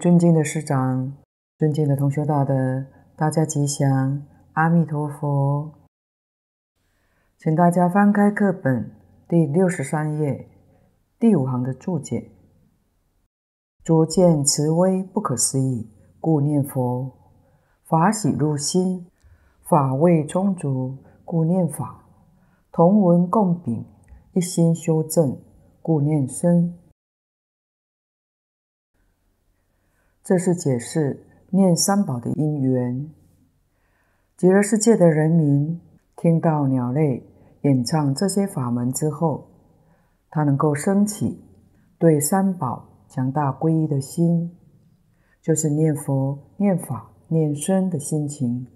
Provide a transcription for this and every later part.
尊敬的师长，尊敬的同学大德，大家吉祥，阿弥陀佛。请大家翻开课本第六十三页第五行的注解：拙见慈威不可思议，故念佛；法喜入心，法味充足，故念法；同文共禀，一心修正，故念僧。这是解释念三宝的因缘。极乐世界的人民听到鸟类演唱这些法门之后，他能够升起对三宝强大皈依的心，就是念佛、念法、念僧的心情。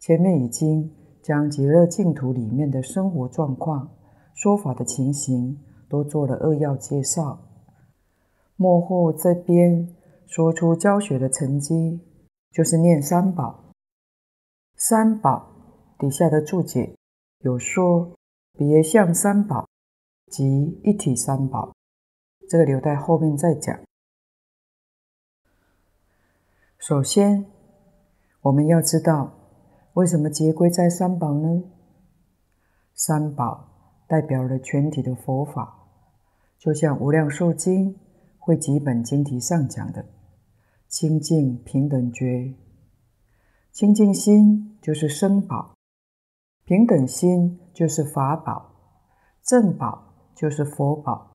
前面已经将极乐净土里面的生活状况、说法的情形都做了扼要介绍，末后这边。说出教学的成绩，就是念三宝。三宝底下的注解有说别相三宝及一体三宝，这个留待后面再讲。首先，我们要知道为什么结归在三宝呢？三宝代表了全体的佛法，就像《无量寿经》会几本经题上讲的。清净平等觉，清净心就是生宝，平等心就是法宝，正宝就是佛宝。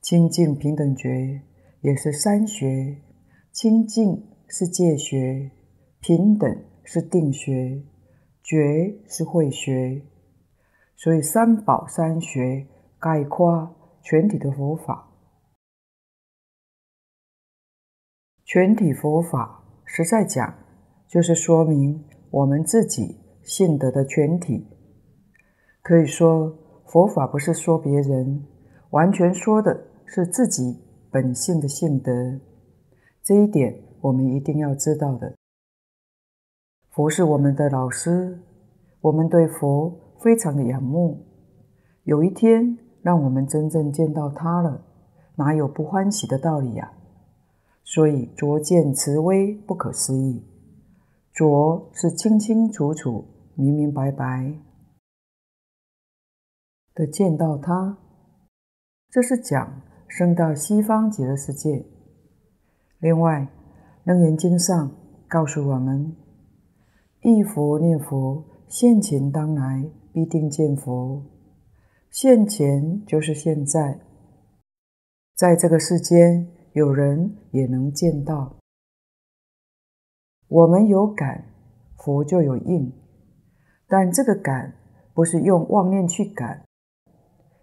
清净平等觉也是三学，清净是戒学，平等是定学，觉是慧学，所以三宝三学概括全体的佛法。全体佛法，实在讲，就是说明我们自己性德的全体。可以说，佛法不是说别人，完全说的是自己本性的性德。这一点我们一定要知道的。佛是我们的老师，我们对佛非常的仰慕。有一天，让我们真正见到他了，哪有不欢喜的道理呀？所以，拙见慈威不可思议。拙是清清楚楚、明明白白的见到他，这是讲升到西方极乐世界。另外，《楞严经》上告诉我们：一佛念佛，现前当来必定见佛。现前就是现在，在这个世间。有人也能见到，我们有感，佛就有应，但这个感不是用妄念去感。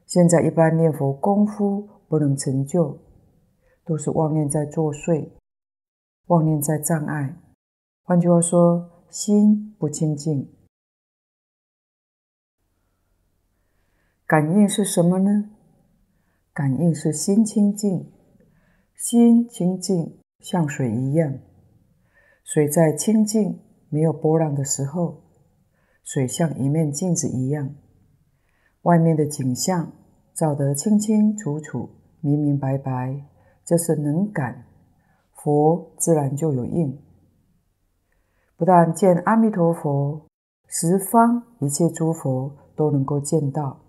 现在一般念佛功夫不能成就，都是妄念在作祟，妄念在障碍。换句话说，心不清净。感应是什么呢？感应是心清净。心清净，像水一样。水在清净、没有波浪的时候，水像一面镜子一样，外面的景象照得清清楚楚、明明白白，这是能感，佛自然就有应。不但见阿弥陀佛，十方一切诸佛都能够见到。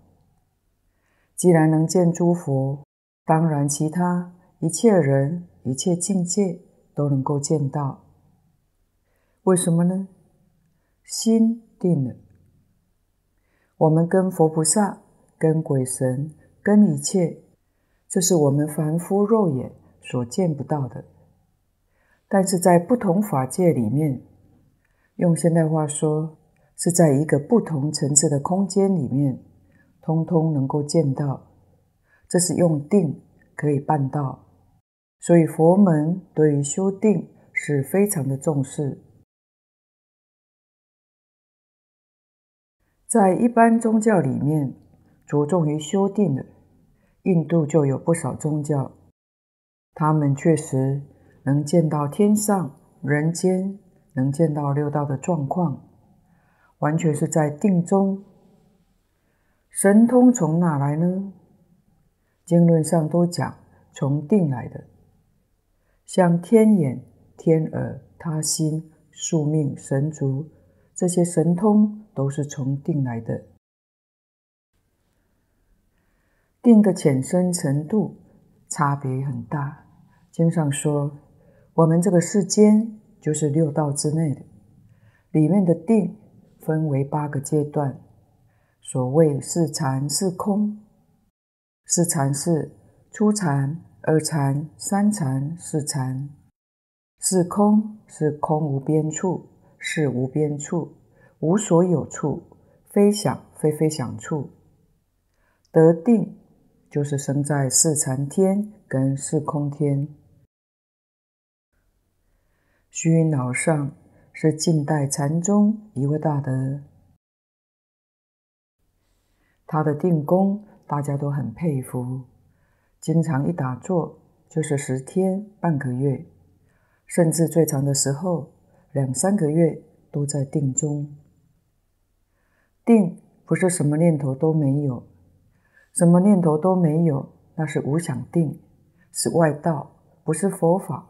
既然能见诸佛，当然其他。一切人、一切境界都能够见到，为什么呢？心定了，我们跟佛菩萨、跟鬼神、跟一切，这是我们凡夫肉眼所见不到的。但是在不同法界里面，用现代话说，是在一个不同层次的空间里面，通通能够见到。这是用定可以办到。所以佛门对于修定是非常的重视。在一般宗教里面，着重于修定的，印度就有不少宗教，他们确实能见到天上、人间，能见到六道的状况，完全是在定中。神通从哪来呢？经论上都讲从定来的。像天眼、天耳、他心、宿命、神足，这些神通都是从定来的。定的浅深程度差别很大。经上说，我们这个世间就是六道之内的，里面的定分为八个阶段。所谓是禅是空，是禅是初禅、二禅、三禅、四禅；四空是空无边处，是无边处，无所有处，非想非非想处。得定就是生在四禅天跟四空天。虚云老上是近代禅宗一位大德，他的定功大家都很佩服，经常一打坐就是十天半个月，甚至最长的时候两三个月都在定中。定不是什么念头都没有，什么念头都没有，那是无想定，是外道，不是佛法。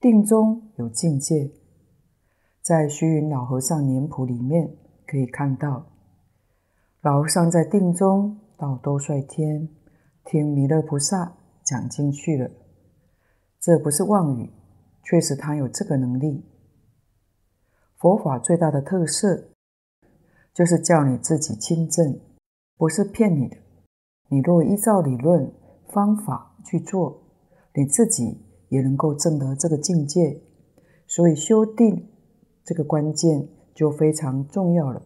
定中有境界，在虚云老和尚年谱里面可以看到，老和尚在定中到兜率天听弥勒菩萨讲经去了。这不是妄语，确实他有这个能力。佛法最大的特色就是叫你自己亲证，不是骗你的。你若依照理论方法去做，你自己。也能够证得这个境界，所以修定这个关键就非常重要了。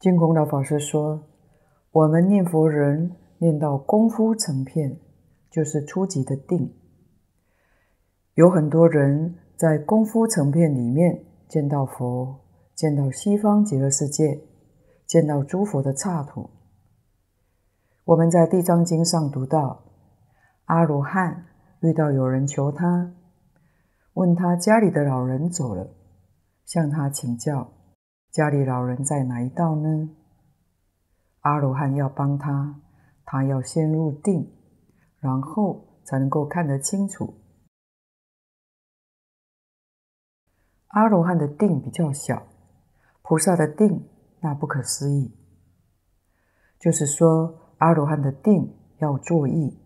净空老法师说，我们念佛人念到功夫成片，就是初级的定。有很多人在功夫成片里面见到佛，见到西方极乐世界，见到诸佛的刹土。我们在《地藏经》上读到。阿罗汉遇到有人求他，问他家里的老人走了，向他请教，家里老人在哪一道呢？阿罗汉要帮他，他要先入定，然后才能够看得清楚。阿罗汉的定比较小，菩萨的定那不可思议。就是说，阿罗汉的定要作意。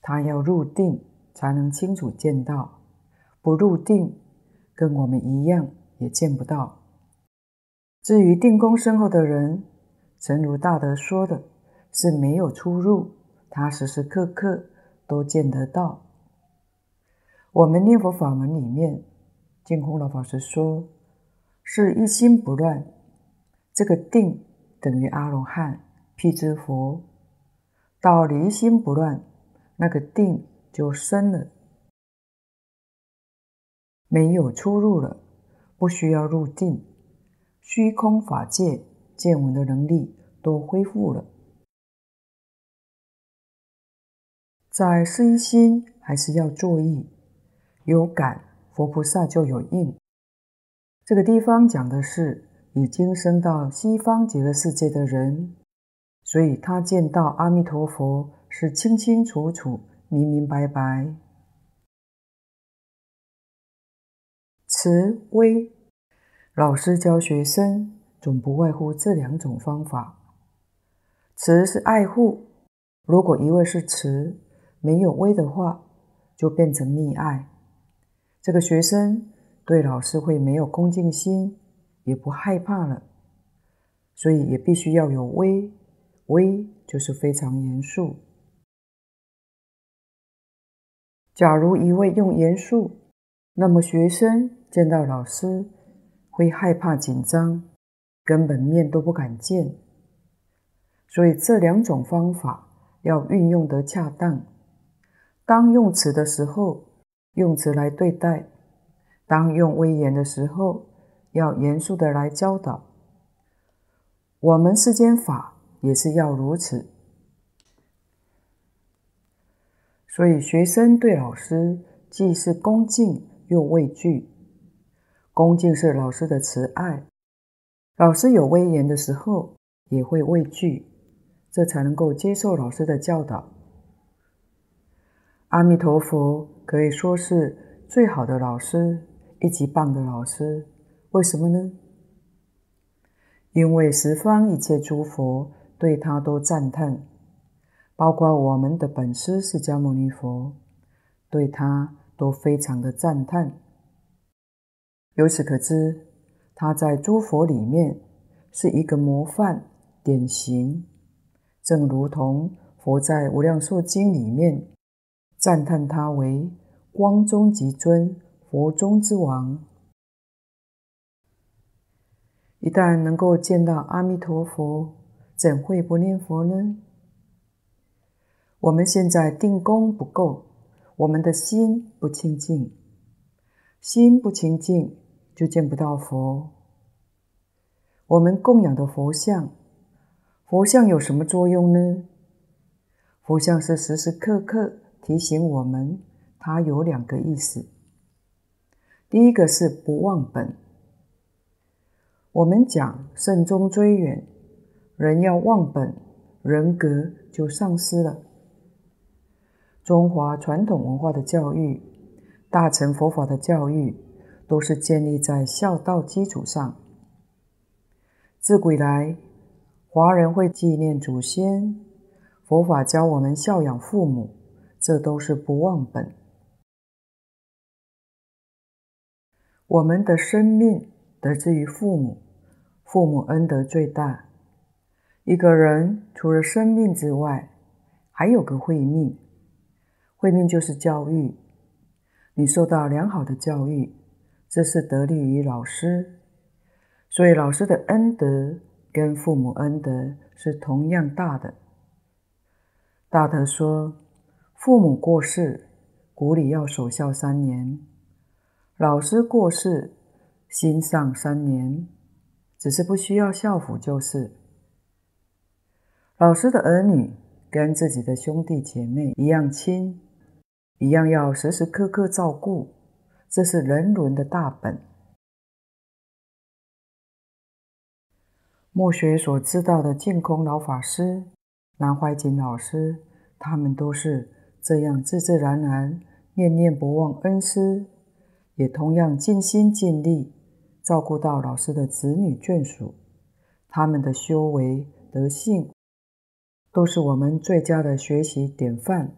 他要入定才能清楚见到，不入定跟我们一样也见不到。至于定功深厚的人，诚如大德说的，是没有出入，他时时刻刻都见得到。我们念佛法门里面，净空老法师说，是一心不乱，这个定等于阿罗汉、辟支佛，到离心不乱。那个定就深了，没有出入了，不需要入定，虚空法界见闻的能力都恢复了。在身心还是要作意，有感佛菩萨就有应。这个地方讲的是已经升到西方极乐世界的人，所以他见到阿弥陀佛。是清清楚楚、明明白白。慈威，老师教学生总不外乎这两种方法。慈是爱护，如果一味是慈，没有威的话，就变成溺爱。这个学生对老师会没有恭敬心，也不害怕了。所以也必须要有威，威就是非常严肃。假如一味用严肃，那么学生见到老师会害怕紧张，根本面都不敢见。所以这两种方法要运用得恰当。当用慈的时候，用慈来对待；当用威严的时候，要严肃地来教导。我们世间法也是要如此。所以，学生对老师既是恭敬又畏惧。恭敬是老师的慈爱，老师有威严的时候也会畏惧，这才能够接受老师的教导。阿弥陀佛可以说是最好的老师，一级棒的老师。为什么呢？因为十方一切诸佛对他都赞叹，包括我们的本师释迦牟尼佛，对他都非常的赞叹。由此可知，他在诸佛里面是一个模范典型，正如同佛在《无量寿经》里面赞叹他为光中极尊，佛中之王。一旦能够见到阿弥陀佛，怎会不念佛呢？我们现在定功不够，我们的心不清净，心不清净就见不到佛。我们供养的佛像，佛像有什么作用呢？佛像是时时刻刻提醒我们，它有两个意思。第一个是不忘本。我们讲慎终追远，人要忘本，人格就丧失了。中华传统文化的教育，大乘佛法的教育，都是建立在孝道基础上。自古以来，华人会纪念祖先，佛法教我们孝养父母，这都是不忘本。我们的生命得之于父母。父母恩德最大。一个人除了生命之外，还有个慧命。慧命就是教育。你受到良好的教育，这是得力于老师。所以老师的恩德跟父母恩德是同样大的。大德说，父母过世，骨里要守孝三年；老师过世，心丧三年。只是不需要孝服，就是老师的儿女跟自己的兄弟姐妹一样亲，一样要时时刻刻照顾，这是人伦的大本。末学所知道的净空老法师、南怀瑾老师，他们都是这样自自然然、念念不忘恩师，也同样尽心尽力。照顾到老师的子女眷属，他们的修为德性，都是我们最佳的学习典范。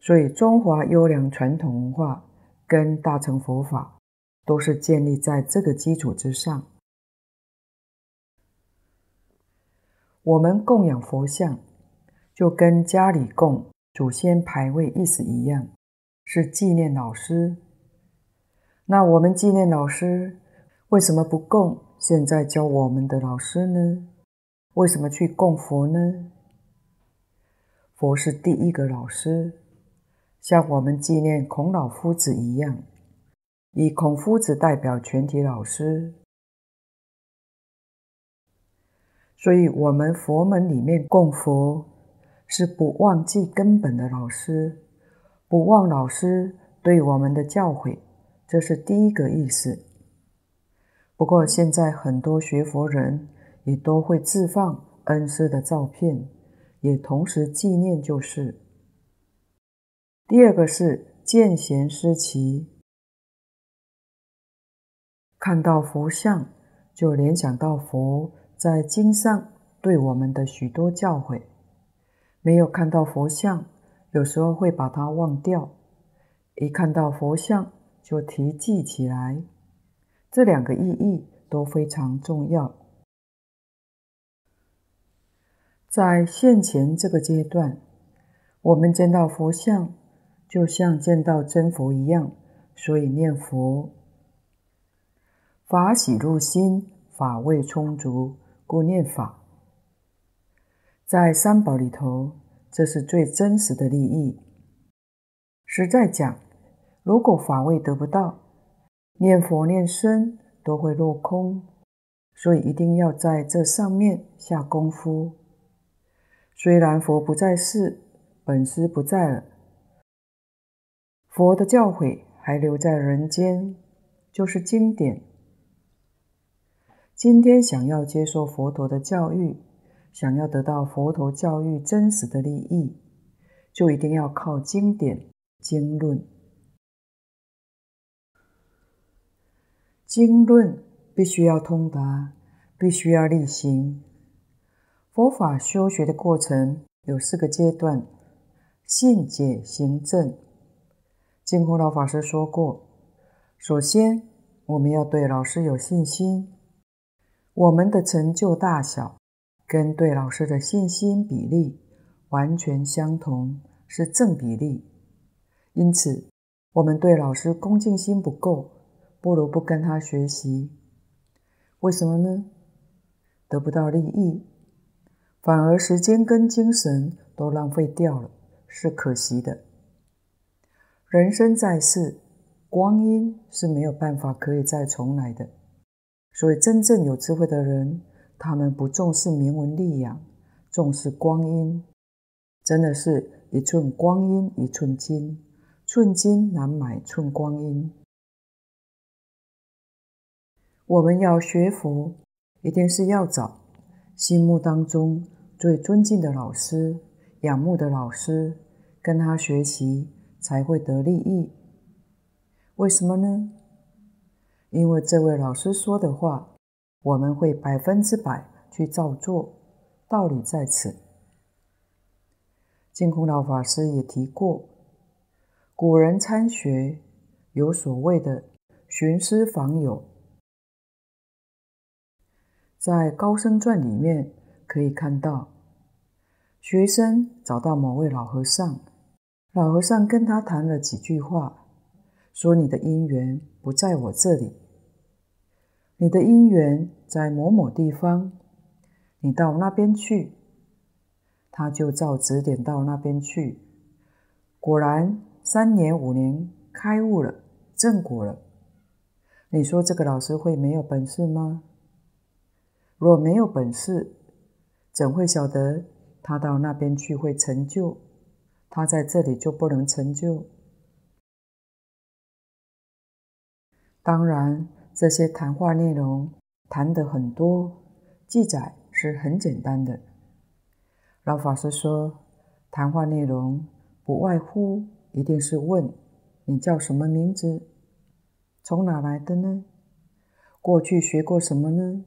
所以，中华优良传统文化跟大乘佛法，都是建立在这个基础之上。我们供养佛像，就跟家里供祖先牌位意思一样，是纪念老师。那我们纪念老师，为什么不供现在教我们的老师呢？为什么去供佛呢？佛是第一个老师，像我们纪念孔老夫子一样，以孔夫子代表全体老师。所以，我们佛门里面供佛，是不忘记根本的老师，不忘老师对我们的教诲。这是第一个意思。不过现在很多学佛人也都会自放恩师的照片，也同时纪念，就是。第二个是见贤思齐，看到佛像就联想到佛在经上对我们的许多教诲，没有看到佛像，有时候会把它忘掉，一看到佛像，就提记起来，这两个意义都非常重要。在现前这个阶段，我们见到佛像，就像见到真佛一样，所以念佛。法喜入心，法味充足，故念法。在三宝里头，这是最真实的利益。实在讲。如果法味得不到，念佛念身都会落空，所以一定要在这上面下功夫。虽然佛不在世，本师不在了，佛的教诲还留在人间，就是经典。今天想要接受佛陀的教育，想要得到佛陀教育真实的利益，就一定要靠经典经论。经论必须要通达，必须要力行。佛法修学的过程有四个阶段：信解行证。净空老法师说过，首先我们要对老师有信心，我们的成就大小跟对老师的信心比例完全相同，是正比例。因此，我们对老师恭敬心不够。不如不跟他学习，为什么呢？得不到利益，反而时间跟精神都浪费掉了，是可惜的。人生在世，光阴是没有办法可以再重来的，所以真正有智慧的人，他们不重视名闻利养，重视光阴，真的是一寸光阴一寸金，寸金难买寸光阴。我们要学佛，一定是要找心目当中最尊敬的老师、仰慕的老师，跟他学习才会得利益。为什么呢？因为这位老师说的话，我们会百分之百去照做。道理在此。净空老法师也提过，古人参学有所谓的寻师访友。在《高僧传》里面可以看到，学生找到某位老和尚，老和尚跟他谈了几句话，说：“你的因缘不在我这里，你的因缘在某某地方，你到那边去。”他就照指点到那边去，果然三年五年开悟了，正果了。你说这个老师会没有本事吗？若没有本事，怎会晓得他到那边去会成就？他在这里就不能成就？当然，这些谈话内容谈得很多，记载是很简单的。老法师说，谈话内容不外乎一定是问你叫什么名字，从哪来的呢？过去学过什么呢？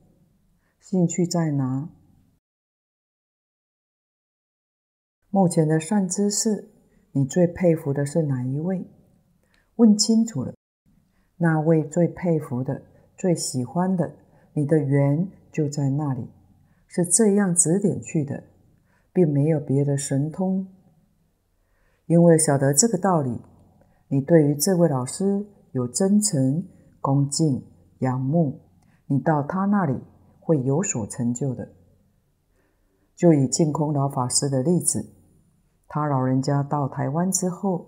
兴趣在哪？目前的善知识，你最佩服的是哪一位？问清楚了，那位最佩服的、最喜欢的，你的缘就在那里，是这样指点去的，并没有别的神通。因为晓得这个道理，你对于这位老师有真诚、恭敬、仰慕，你到他那里。会有所成就的。就以净空老法师的例子，他老人家到台湾之后，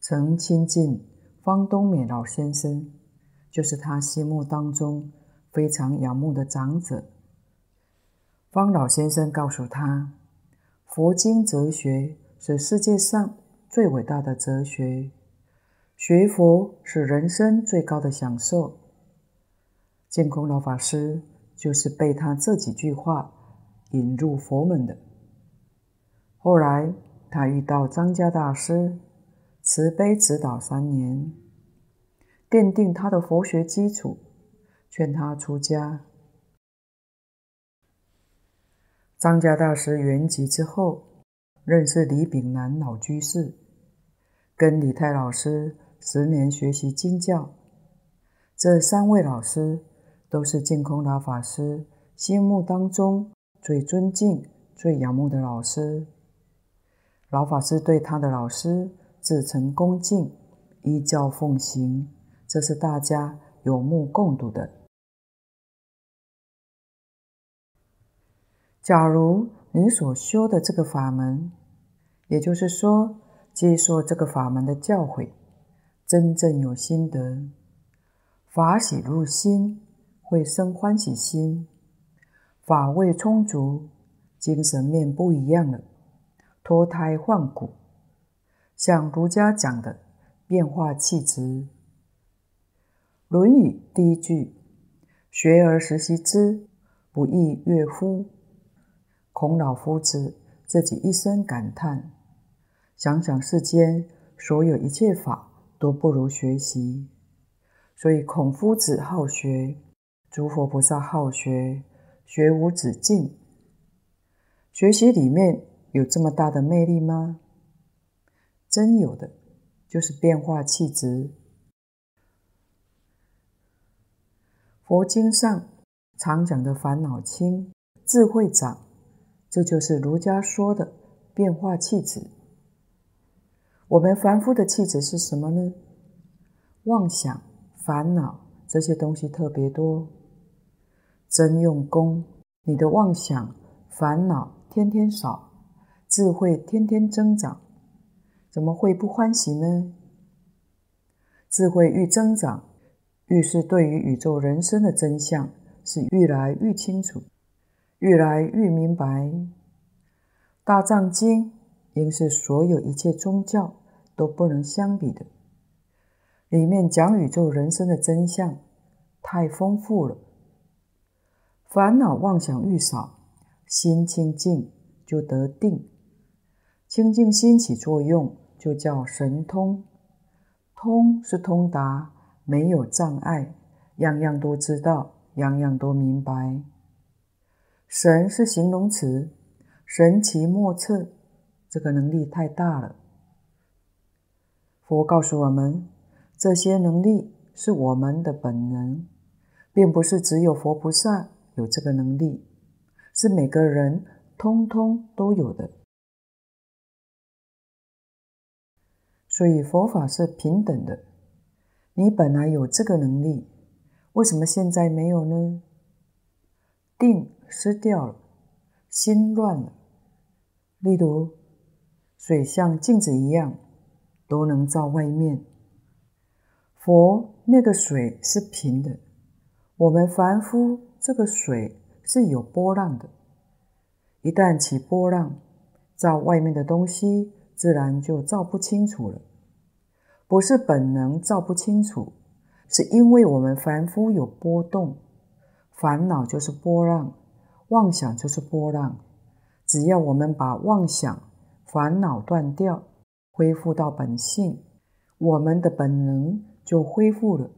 曾亲近方东美老先生，就是他心目当中非常仰慕的长者。方老先生告诉他，佛经哲学是世界上最伟大的哲学，学佛是人生最高的享受。净空老法师就是被他这几句话引入佛门的。后来他遇到张家大师，慈悲指导三年，奠定他的佛学基础，劝他出家。张家大师圆寂之后，认识李炳南老居士，跟李泰老师十年学习经教。这三位老师。都是净空老法师心目当中最尊敬、最仰慕的老师。老法师对他的老师至诚恭敬，依教奉行，这是大家有目共睹的。假如你所修的这个法门，也就是说，接受这个法门的教诲，真正有心得，法喜入心。会生欢喜心，法味充足，精神面不一样了，脱胎换骨，像儒家讲的变化气质。《论语》第一句：“学而时习之，不亦说乎？”孔老夫子自己一声感叹：“想想世间所有一切法都不如学习。”所以孔夫子好学，诸佛菩萨好学，学无止境。学习里面有这么大的魅力吗？真有的，就是变化气质。佛经上常讲的烦恼轻，智慧长。这就是儒家说的变化气质。我们凡夫的气质是什么呢？妄想、烦恼这些东西特别多。真用功，你的妄想、烦恼天天少，智慧天天增长，怎么会不欢喜呢？智慧愈增长，愈是对于宇宙人生的真相是愈来愈清楚。愈来愈明白，《大藏经》应是所有一切宗教都不能相比的。里面讲宇宙人生的真相太丰富了。烦恼妄想愈少，心清净就得定。清净心起作用，就叫神通。通是通达，没有障碍，样样都知道，样样都明白。神是形容词，神奇莫测，这个能力太大了。佛告诉我们，这些能力是我们的本能，并不是只有佛菩萨有这个能力，是每个人通通都有的。所以佛法是平等的，你本来有这个能力，为什么现在没有呢？定。失掉了，心乱了。例如，水像镜子一样，都能照外面。佛那个水是平的，我们凡夫这个水是有波浪的。一旦起波浪，照外面的东西，自然就照不清楚了。不是本能照不清楚，是因为我们凡夫有波动，烦恼就是波浪。妄想就是波浪，只要我们把妄想、烦恼断掉，恢复到本性，我们的本能就恢复了，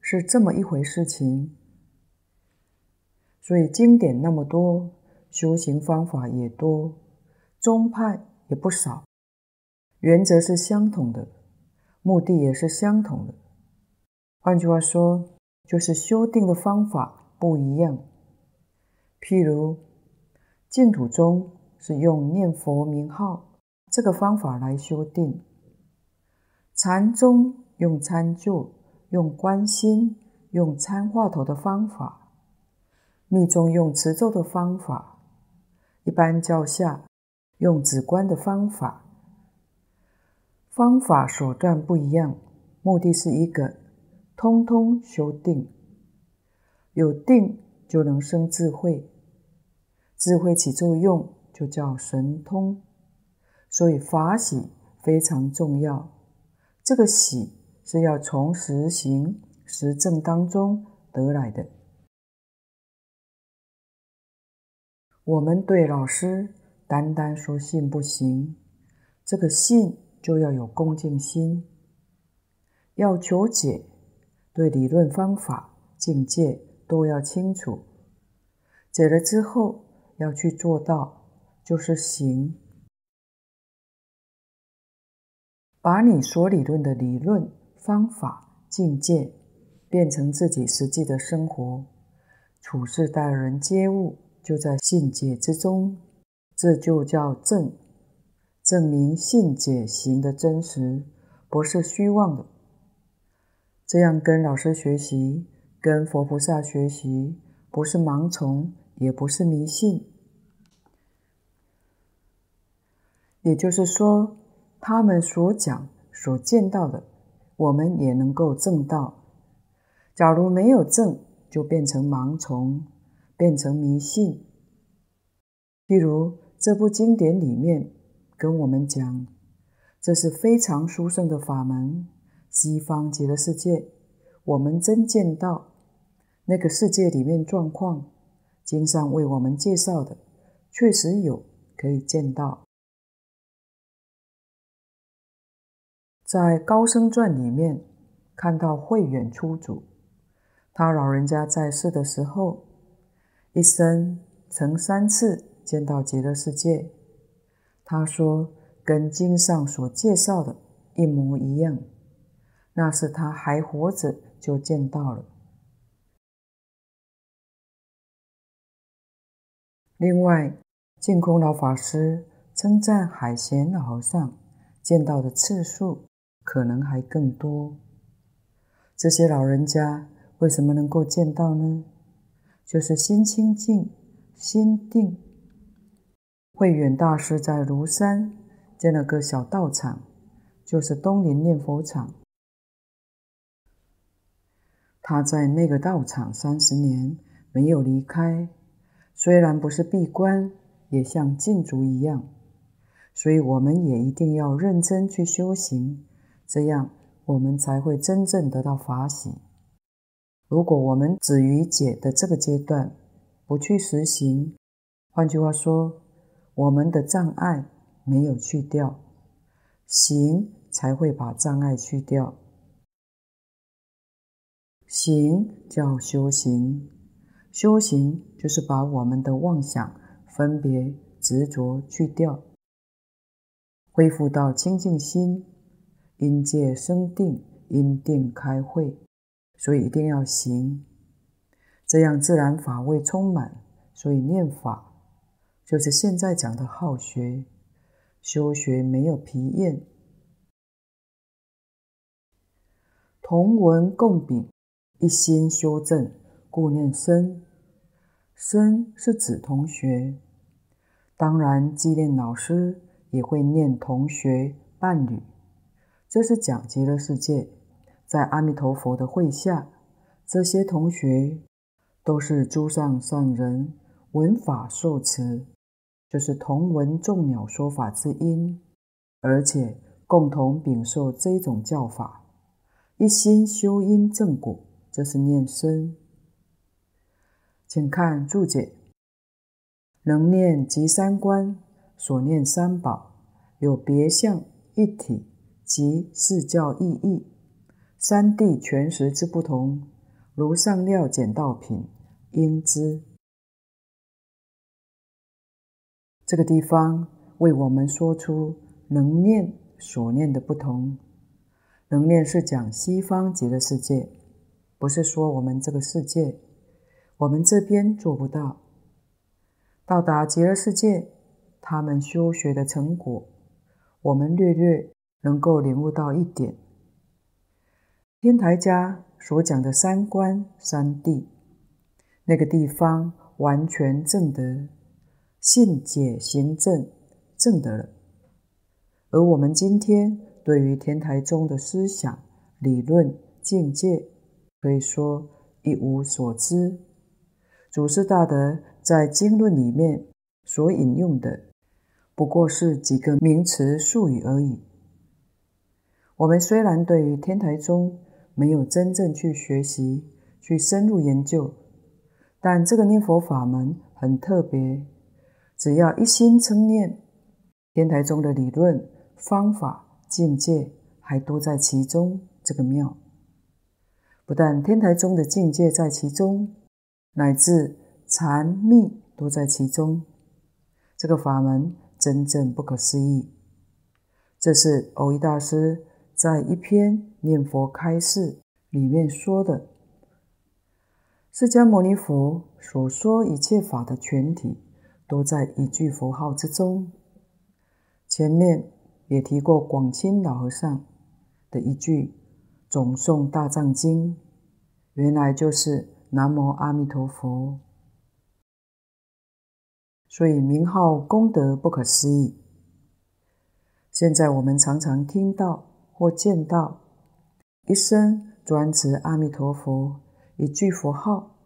是这么一回事情。所以经典那么多，修行方法也多，宗派也不少，原则是相同的，目的也是相同的。换句话说，就是修定的方法不一样。譬如净土宗是用念佛名号这个方法来修定，禅宗用参究、用观心、用参话头的方法，密宗用持咒的方法，一般教下用止观的方法。方法手段不一样，目的是一个，通通修定。有定就能生智慧。智慧起作用，就叫神通，所以法喜非常重要。这个喜是要从实行实证当中得来的。我们对老师单单说信不行，这个信就要有恭敬心，要求解，对理论方法、境界都要清楚，解了之后。要去做到，就是行。把你所理论的理论、方法、境界，变成自己实际的生活，处事待人接物，就在信解之中，这就叫证，证明信解行的真实，不是虚妄的。这样跟老师学习，跟佛菩萨学习，不是盲从。也不是迷信，也就是说，他们所讲、所见到的，我们也能够证到。假如没有证，就变成盲从，变成迷信。譬如这部经典里面跟我们讲，这是非常殊胜的法门，西方极乐世界，我们真见到那个世界里面状况。经上为我们介绍的，确实有可以见到。在《高僧传》里面看到慧远出祖，他老人家在世的时候，一生曾三次见到极乐世界。他说，跟经上所介绍的一模一样，那是他还活着就见到了。另外，净空老法师称赞海贤老和尚见到的次数可能还更多。这些老人家为什么能够见到呢？就是心清净，心定。慧远大师在庐山建了个小道场，就是东林念佛场。他在那个道场三十年没有离开，虽然不是闭关，也像禁足一样。所以我们也一定要认真去修行，这样我们才会真正得到法喜。如果我们止于解的这个阶段不去实行，换句话说，我们的障碍没有去掉，行才会把障碍去掉。行叫修行，修行就是把我们的妄想、分别、执着去掉，恢复到清净心，因戒生定，因定开慧。所以一定要行，这样自然法味充满。所以念法。就是现在讲的好学，修学没有疲厌，同文共秉，一心修正，故念僧。僧是指同学，当然纪念老师也会念同学伴侣。这是讲极乐世界，在阿弥陀佛的会下，这些同学都是诸上善人，闻法受持。就是同闻众鸟说法之音，而且共同禀受这种教法，一心修因正果，这是念身。请看注解：能念即三观，所念三宝，有别相一体及四教意义，三地全实之不同，如上料简道品应知。这个地方为我们说出能念所念的不同。能念是讲西方极乐世界，不是说我们这个世界，我们这边做不到。到达极乐世界，他们修学的成果，我们略略能够领悟到一点。天台家所讲的三观三谛，那个地方完全正得。信解行正正得了。而我们今天对于天台宗的思想、理论、境界，可以说一无所知。祖师大德在经论里面所引用的，不过是几个名词术语而已。我们虽然对于天台宗没有真正去学习、去深入研究，但这个念佛法门很特别。只要一心称念，天台宗的理论、方法、境界还都在其中，这个妙。不但天台宗的境界在其中，乃至禅密都在其中。这个法门真正不可思议。这是蕅益大师在一篇念佛开示里面说的：释迦牟尼佛所说一切法的全体。都在一句佛号之中。前面也提过广钦老和尚的一句《总诵大藏经》，原来就是南无阿弥陀佛。所以名号功德不可思议。现在我们常常听到或见到，一生专持阿弥陀佛一句佛号，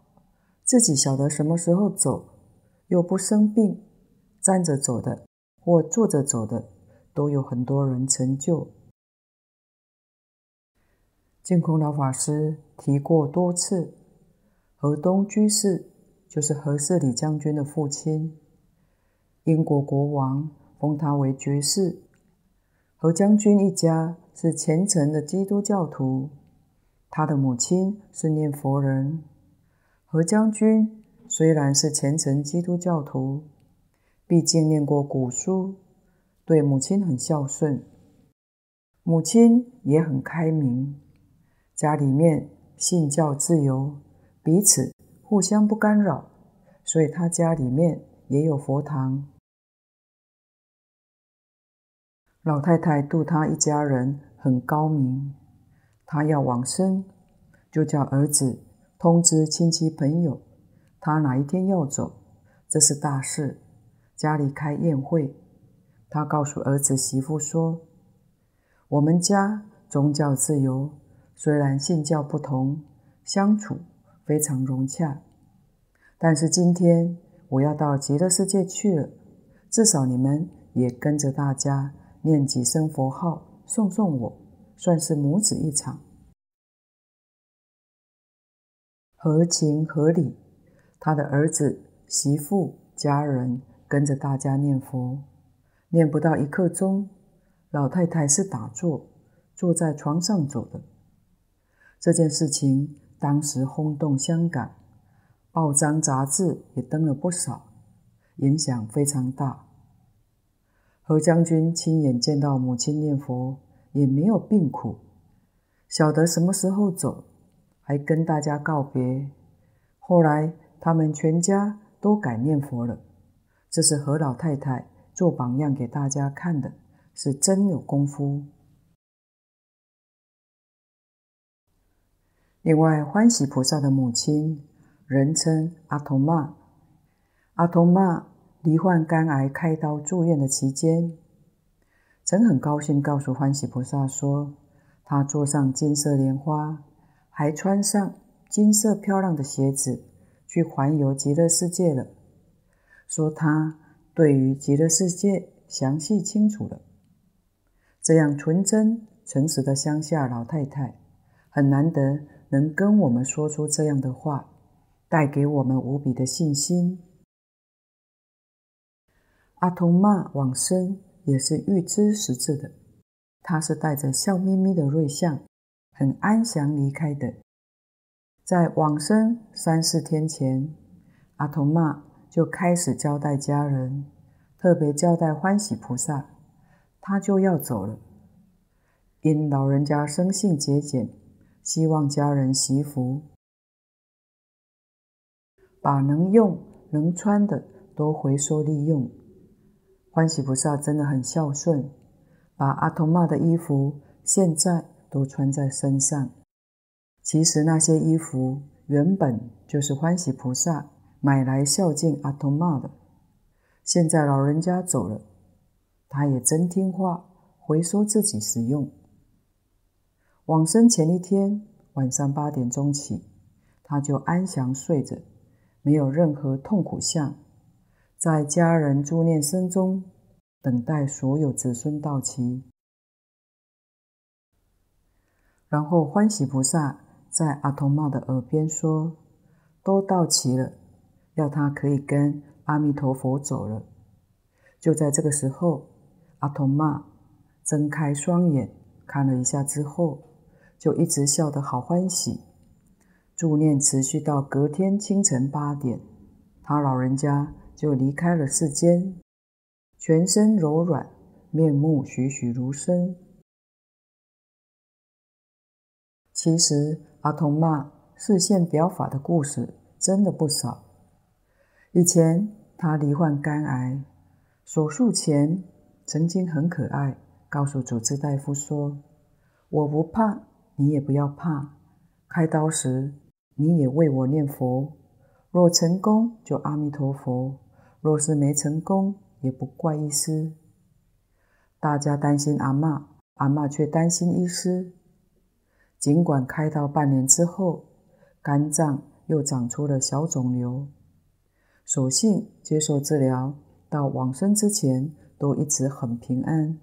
自己晓得什么时候走。又不生病，站着走的或坐着走的，都有很多人成就。净空老法师提过多次，河东居士就是何世礼将军的父亲，英国国王封他为爵士。何将军一家是虔诚的基督教徒，他的母亲是念佛人。何将军虽然是虔诚基督教徒，毕竟念过古书，对母亲很孝顺，母亲也很开明，家里面信教自由，彼此互相不干扰，所以他家里面也有佛堂。老太太度他一家人很高明，他要往生，就叫儿子通知亲戚朋友，他哪一天要走，这是大事，家里开宴会。他告诉儿子媳妇说：“我们家宗教自由，虽然信教不同，相处非常融洽，但是今天我要到极乐世界去了，至少你们也跟着大家。”念几声佛号，送送我，算是母子一场，合情合理。他的儿子、媳妇、家人跟着大家念佛，念不到一刻钟，老太太是打坐，坐在床上走的。这件事情当时轰动香港，报章杂志也登了不少，影响非常大。何将军亲眼见到母亲念佛，也没有病苦，晓得什么时候走，还跟大家告别。后来他们全家都改念佛了，这是何老太太做榜样给大家看的，是真有功夫。另外，欢喜菩萨的母亲，人称阿童妈，阿童妈。罹患肝癌开刀住院的期间，曾很高兴告诉欢喜菩萨说，他坐上金色莲花，还穿上金色漂亮的鞋子，去环游极乐世界了。说他对于极乐世界详细清楚了。这样纯真诚实的乡下老太太，很难得能跟我们说出这样的话，带给我们无比的信心。阿童妈往生也是预知时至的，她是带着笑眯眯的瑞相，很安详离开的。在往生三四天前，阿童妈就开始交代家人，特别交代欢喜菩萨，他就要走了。因老人家生性节俭，希望家人惜福，把能用能穿的都回收利用。欢喜菩萨真的很孝顺，把阿童妈的衣服现在都穿在身上。其实那些衣服原本就是欢喜菩萨买来孝敬阿童妈的。现在老人家走了，他也真听话，回收自己使用。往生前一天晚上八点钟起，他就安详睡着，没有任何痛苦相。在家人助念声中，等待所有子孙到齐，然后欢喜菩萨在阿童妈的耳边说：“都到齐了，要他可以跟阿弥陀佛走了。”就在这个时候，阿童妈睁开双眼看了一下之后，就一直笑得好欢喜。助念持续到隔天清晨八点，他老人家。就离开了世间，全身柔软，面目栩栩如生。其实阿童妈示现表法的故事真的不少。以前她罹患肝癌，手术前曾经很可爱，告诉主治大夫说：“我不怕，你也不要怕。开刀时你也为我念佛，若成功就阿弥陀佛。”若是没成功，也不怪医师。大家担心阿嬷，阿嬷却担心医师。尽管开刀半年之后，肝脏又长出了小肿瘤，所幸接受治疗，到往生之前都一直很平安。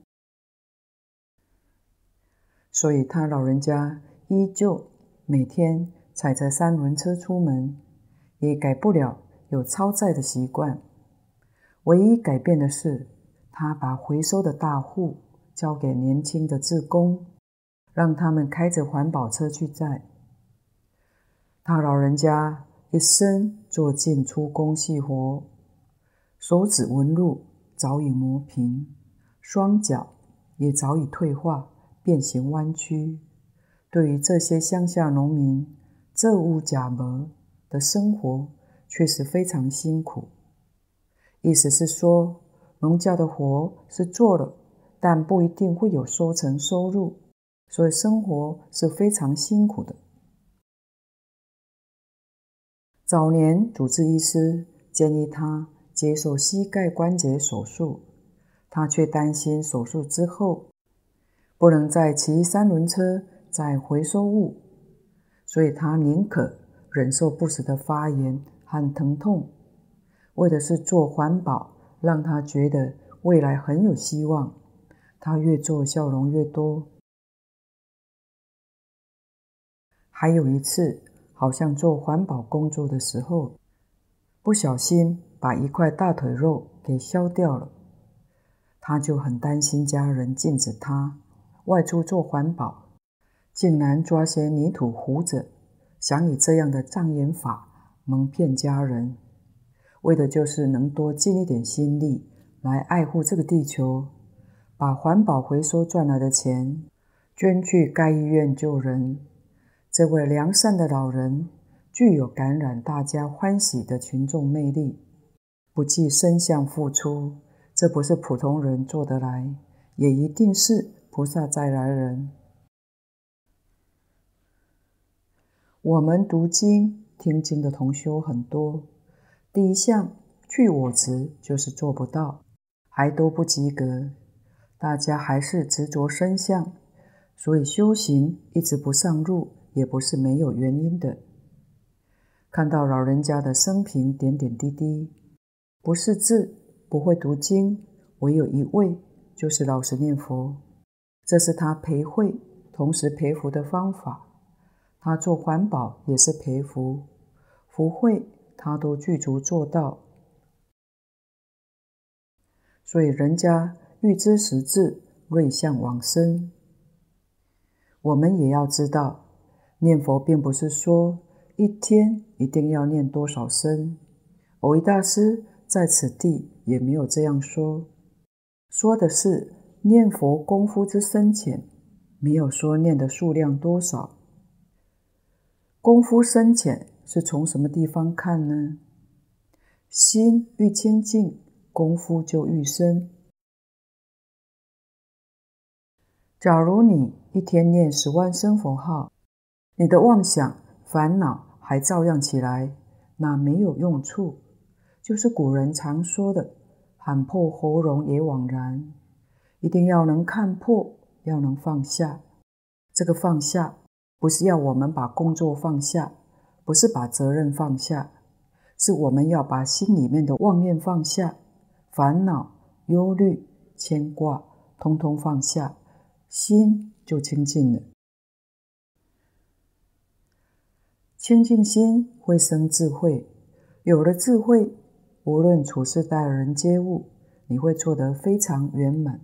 所以他老人家依旧每天踩着三轮车出门，也改不了有超载的习惯。唯一改变的是，他把回收的大户交给年轻的志工，让他们开着环保车去载。他老人家一生做进出工细活，手指纹路早已磨平，双脚也早已退化，变形弯曲。对于这些乡下农民，这屋假模的生活确实非常辛苦。意思是说，农家的活是做了，但不一定会有收成收入，所以生活是非常辛苦的。早年主治医师建议他接受膝盖关节手术，他却担心手术之后不能再骑三轮车。在回收物，所以他宁可忍受不时的发炎和疼痛，为的是做环保，让他觉得未来很有希望。他越做笑容越多。还有一次，好像做环保工作的时候，不小心把一块大腿肉给削掉了，他就很担心家人禁止他外出做环保。竟然抓些泥土糊着，想以这样的障眼法蒙骗家人，为的就是能多尽一点心力来爱护这个地球，把环保回收赚来的钱捐去该医院救人。这位良善的老人具有感染大家欢喜的群众魅力，不计身相付出，这不是普通人做得来，也一定是菩萨再来人。我们读经、听经的同修很多，第一项去我执就是做不到，还都不及格。大家还是执着身相，所以修行一直不上路，也不是没有原因的。看到老人家的生平点点滴滴，不识字，不会读经，唯有一位就是老实念佛，这是他培慧同时培福的方法。他做环保也是培福，福慧他都具足做到，所以人家欲知实质，瑞相往生。我们也要知道，念佛并不是说一天一定要念多少声。蕅益大师在此地也没有这样说，说的是念佛功夫之深浅，没有说念的数量多少。功夫深浅是从什么地方看呢？心愈清净，功夫就愈深。假如你一天念十万声佛号，你的妄想烦恼还照样起来，那没有用处。就是古人常说的“喊破喉咙也枉然”，一定要能看破，要能放下。这个放下。不是要我们把工作放下，不是把责任放下，是我们要把心里面的妄念放下，烦恼、忧虑、牵挂，通通放下，心就清净了。清净心会生智慧，有了智慧，无论处事待人接物，你会做得非常圆满，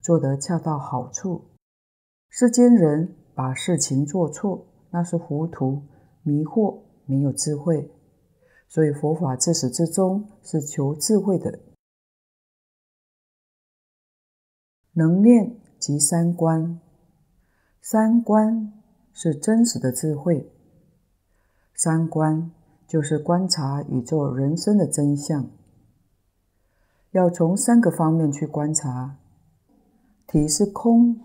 做得恰到好处。世间人。把事情做错，那是糊涂、迷惑，没有智慧。所以佛法自始至终是求智慧的。能念即三观，三观是真实的智慧。三观就是观察宇宙人生的真相，要从三个方面去观察：体是空，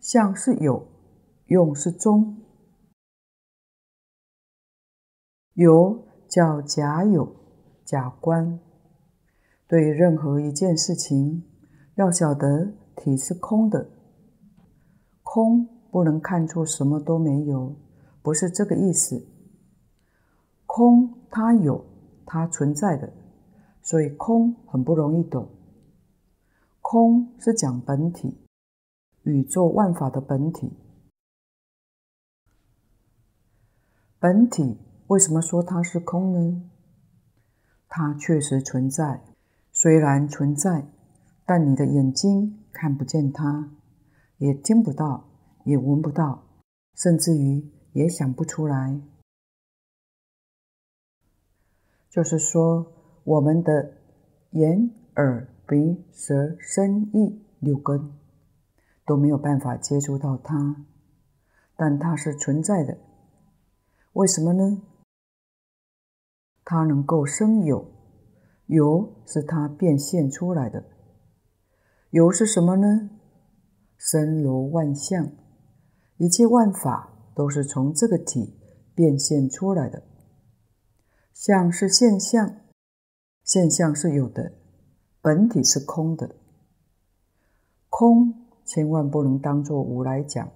相是有。用是中，有叫假有，假观。对任何一件事情，要晓得体是空的，空不能看作什么都没有，不是这个意思。空它有，它存在的，所以空很不容易懂。空是讲本体，宇宙万法的本体。本体为什么说它是空呢？它确实存在，虽然存在，但你的眼睛看不见它，也听不到，也闻不到，甚至于也想不出来。就是说，我们的眼、耳、鼻、舌、身、意六根都没有办法接触到它，但它是存在的。为什么呢？它能够生有，有是它变现出来的。有是什么呢？生罗万象，一切万法都是从这个体变现出来的。相是现象，现象是有的，本体是空的。空千万不能当作无来讲，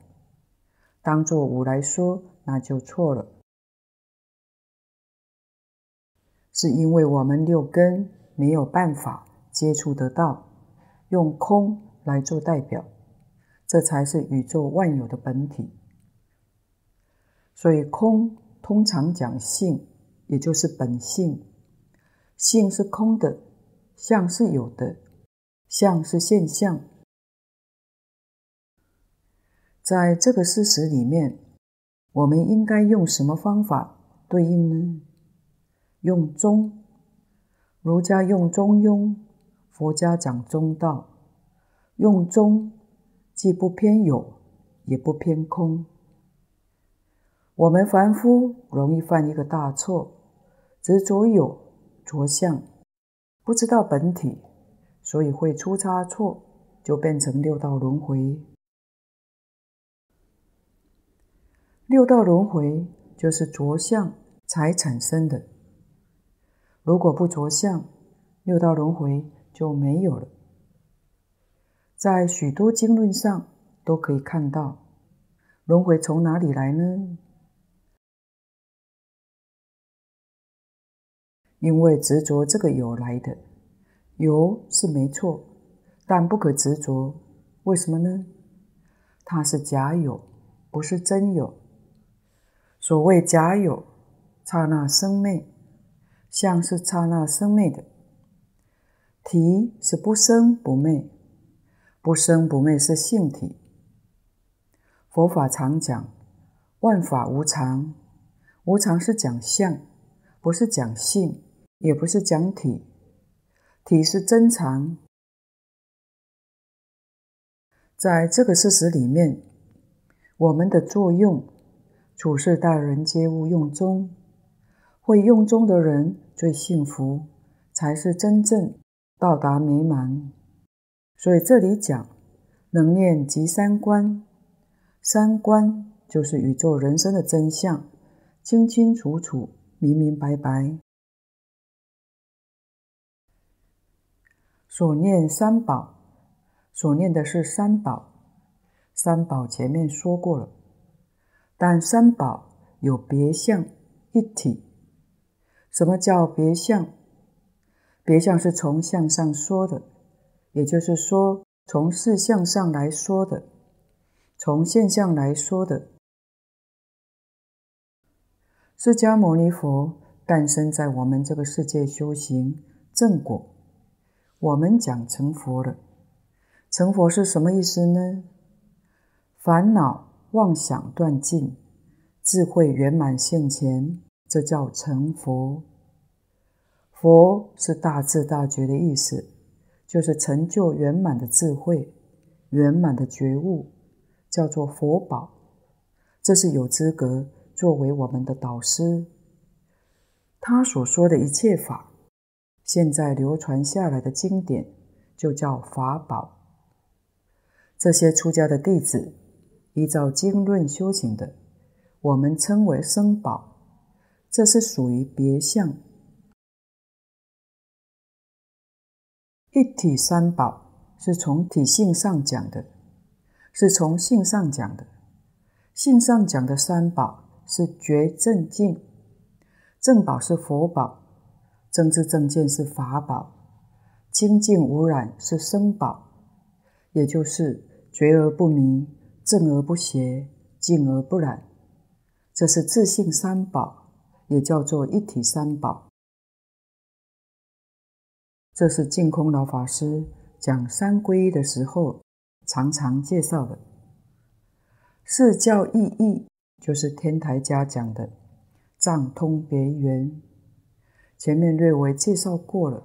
当作无来说，那就错了。是因为我们六根没有办法接触得到，用空来做代表，这才是宇宙万有的本体。所以空通常讲性，也就是本性。性是空的，相是有的，相是现象。在这个事实里面，我们应该用什么方法对应呢？用中，儒家用中庸，佛家讲中道。用中，既不偏有，也不偏空。我们凡夫容易犯一个大错，执着有，着相，不知道本体，所以会出差错，就变成六道轮回。六道轮回就是着相才产生的。如果不着相，六道轮回就没有了。在许多经论上都可以看到，轮回从哪里来呢？因为执着这个有来的，有是没错，但不可执着。为什么呢？它是假有，不是真有。所谓假有，刹那生灭。相是刹那生灭的，体是不生不灭，不生不灭是性体。佛法常讲万法无常，无常是讲相，不是讲性，也不是讲体，体是真常。在这个事实里面，我们的作用，处事待人接物用中。会用中的人最幸福，才是真正到达美满。所以这里讲能念即三观，三观就是宇宙人生的真相，清清楚楚、明明白白。所念三宝，所念的是三宝，三宝前面说过了，但三宝有别相一体。什么叫别相？别相是从相上说的，也就是说，从事相上来说的，从现象来说的。释迦牟尼佛诞生在我们这个世界修行正果，我们讲成佛了。成佛是什么意思呢？烦恼妄想断尽，智慧圆满现前。这叫成佛。佛是大智大觉的意思，就是成就圆满的智慧、圆满的觉悟，叫做佛宝。这是有资格作为我们的导师。他所说的一切法，现在流传下来的经典，就叫法宝。这些出家的弟子，依照经论修行的，我们称为僧宝。这是属于别相。一体三宝是从体性上讲的，是从性上讲的。性上讲的三宝是觉正净，正宝是佛宝，正知正见是法宝，清净无染是僧宝，也就是觉而不迷，正而不邪，净而不染。这是自信三宝。也叫做一体三宝。这是净空老法师讲三皈依的时候常常介绍的。四教意义就是天台家讲的藏通别圆，前面略微介绍过了。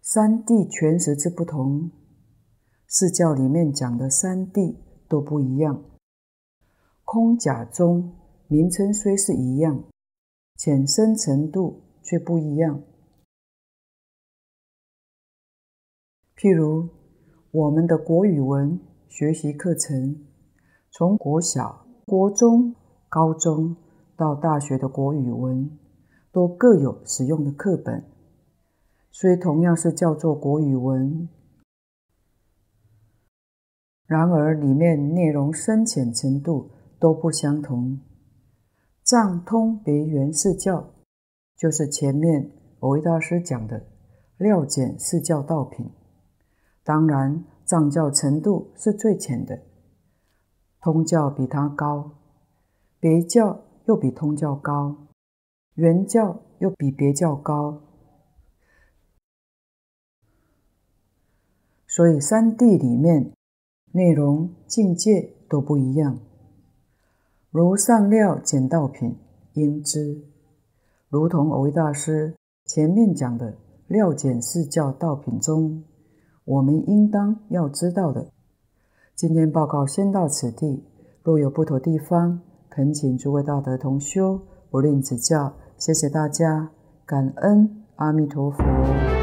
三谛诠释之不同，四教里面讲的三谛都不一样。空假中名称虽是一样，浅深程度却不一样。譬如我们的国语文学习课程，从国小、国中、高中到大学的国语文，都各有使用的课本，虽同样是叫做国语文，然而里面内容深浅程度都不相同。藏通别圆四教，就是前面蕅益大师讲的料简四教道品。当然，藏教程度是最浅的，通教比它高，别教又比通教高，圆教又比别教高，所以三谛里面内容境界都不一样。如上料简道品应知，如同蕅益大师前面讲的料简是教道品中。我们应当要知道的。今天报告先到此地，若有不妥地方，恳请诸位大德同修不吝指教。谢谢大家，感恩阿弥陀佛。